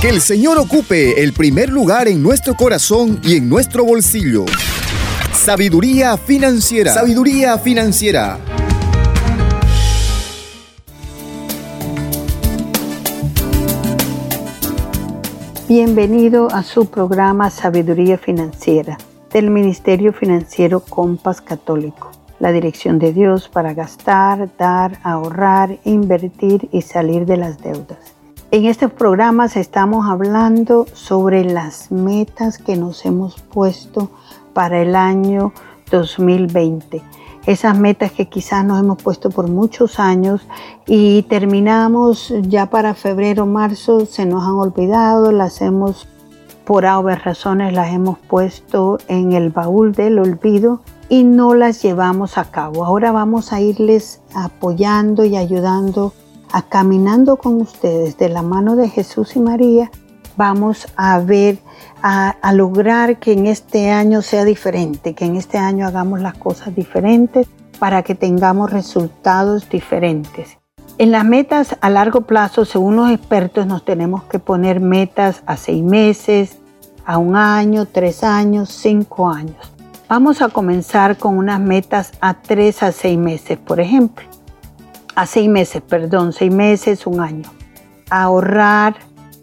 Que el Señor ocupe el primer lugar en nuestro corazón y en nuestro bolsillo. Sabiduría financiera. Sabiduría financiera. Bienvenido a su programa Sabiduría Financiera del Ministerio Financiero Compas Católico. La dirección de Dios para gastar, dar, ahorrar, invertir y salir de las deudas. En estos programas estamos hablando sobre las metas que nos hemos puesto para el año 2020. Esas metas que quizás nos hemos puesto por muchos años y terminamos ya para febrero, marzo, se nos han olvidado, las hemos, por obvias razones, las hemos puesto en el baúl del olvido y no las llevamos a cabo. Ahora vamos a irles apoyando y ayudando a caminando con ustedes de la mano de Jesús y María, vamos a ver, a, lograr que en este año sea diferente, que en este año hagamos las cosas diferentes para que tengamos resultados diferentes. En las metas a largo plazo, según los expertos, nos tenemos que poner metas a seis meses, a un año, tres años, cinco años. Vamos a comenzar con unas metas a tres a seis meses, por ejemplo a seis meses, perdón, seis meses, un año. Ahorrar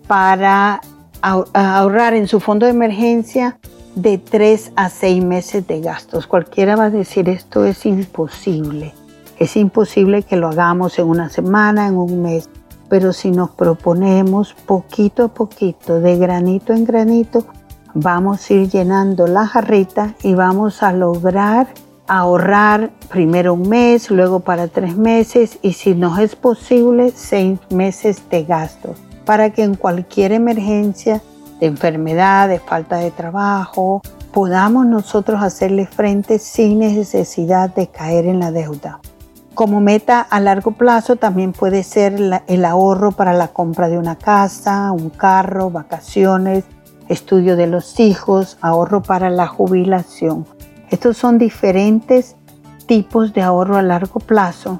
para ahorrar en su fondo de emergencia de tres a seis meses de gastos. Cualquiera va a decir esto es imposible. Es imposible que lo hagamos en una semana, en un mes. Pero si nos proponemos poquito a poquito, de granito en granito, vamos a ir llenando la jarrita y vamos a lograr ahorrar primero un mes, luego para tres meses y si no es posible, seis meses de gastos para que en cualquier emergencia de enfermedad, de falta de trabajo, podamos nosotros hacerle frente sin necesidad de caer en la deuda. Como meta a largo plazo también puede ser el ahorro para la compra de una casa, un carro, vacaciones, estudio de los hijos, ahorro para la jubilación. Estos son diferentes tipos de ahorro a largo plazo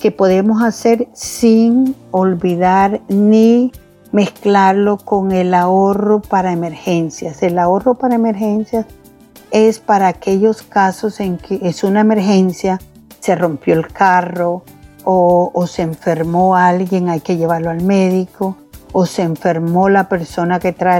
que podemos hacer sin olvidar ni mezclarlo con el ahorro para emergencias. El ahorro para emergencias es para aquellos casos en que es una emergencia, se rompió el carro o, se enfermó alguien, hay que llevarlo al médico, o se enfermó la persona que trae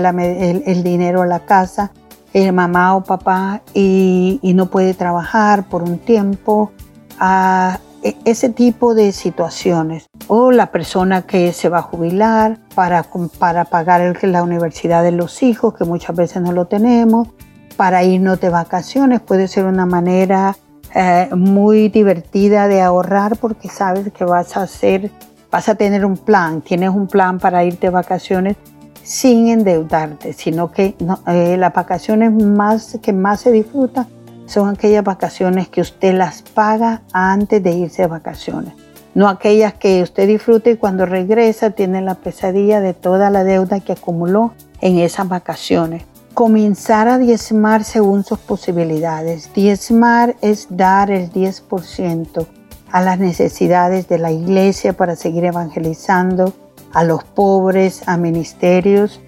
el dinero a la casa el mamá o papá y, no puede trabajar por un tiempo, a e, ese tipo de situaciones. O la persona que se va a jubilar para, para pagar la universidad de los hijos, que muchas veces no lo tenemos, para irnos de vacaciones, puede ser una manera eh, muy divertida de ahorrar porque sabes que vas a hacer, vas a tener un plan, tienes un plan para irte de vacaciones sin endeudarte, sino que eh, las vacaciones más que más se disfrutan son aquellas vacaciones que usted las paga antes de irse de vacaciones. No aquellas que usted disfrute y cuando regresa tiene la pesadilla de toda la deuda que acumuló en esas vacaciones. Comenzar a diezmar según sus posibilidades. Diezmar es dar el 10% a las necesidades de la iglesia para seguir evangelizando, a los pobres, a ministerios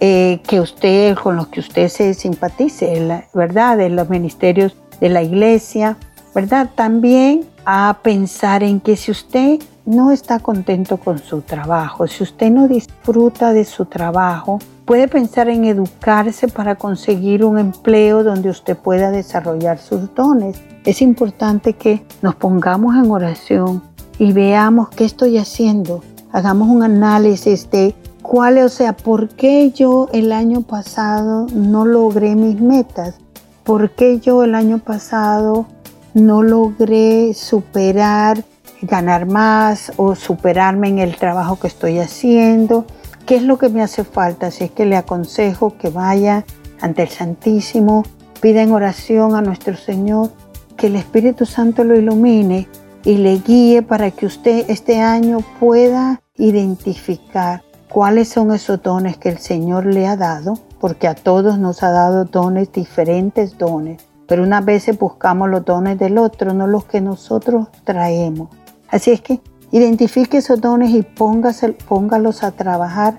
eh, que usted, con los que usted se simpatice, ¿verdad? De los ministerios de la iglesia, ¿verdad? También a pensar en que si usted no está contento con su trabajo, si usted no disfruta de su trabajo, puede pensar en educarse para conseguir un empleo donde usted pueda desarrollar sus dones. Es importante que nos pongamos en oración y veamos qué estoy haciendo hagamos un análisis de cuál, o sea, por qué yo el año pasado no logré mis metas, por qué yo el año pasado no logré superar, ganar más o superarme en el trabajo que estoy haciendo, qué es lo que me hace falta, si es que le aconsejo que vaya ante el Santísimo, pida en oración a nuestro Señor, que el Espíritu Santo lo ilumine y le guíe para que usted este año pueda identificar cuáles son esos dones que el Señor le ha dado, porque a todos nos ha dado dones, diferentes dones, pero unas veces buscamos los dones del otro, no los que nosotros traemos. Así es que identifique esos dones y póngalos a trabajar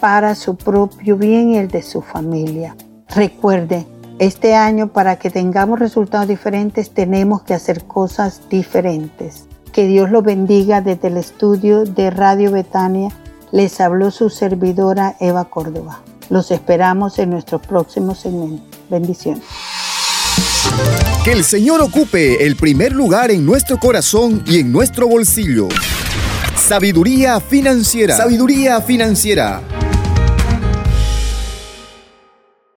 para su propio bien y el de su familia. Recuerde, este año para que tengamos resultados diferentes tenemos que hacer cosas diferentes. Que Dios lo bendiga desde el estudio de Radio Betania. Les habló su servidora Eva Córdoba. Los esperamos en nuestro próximo segmento. Bendiciones. Que el Señor ocupe el primer lugar en nuestro corazón y en nuestro bolsillo. Sabiduría financiera. Sabiduría financiera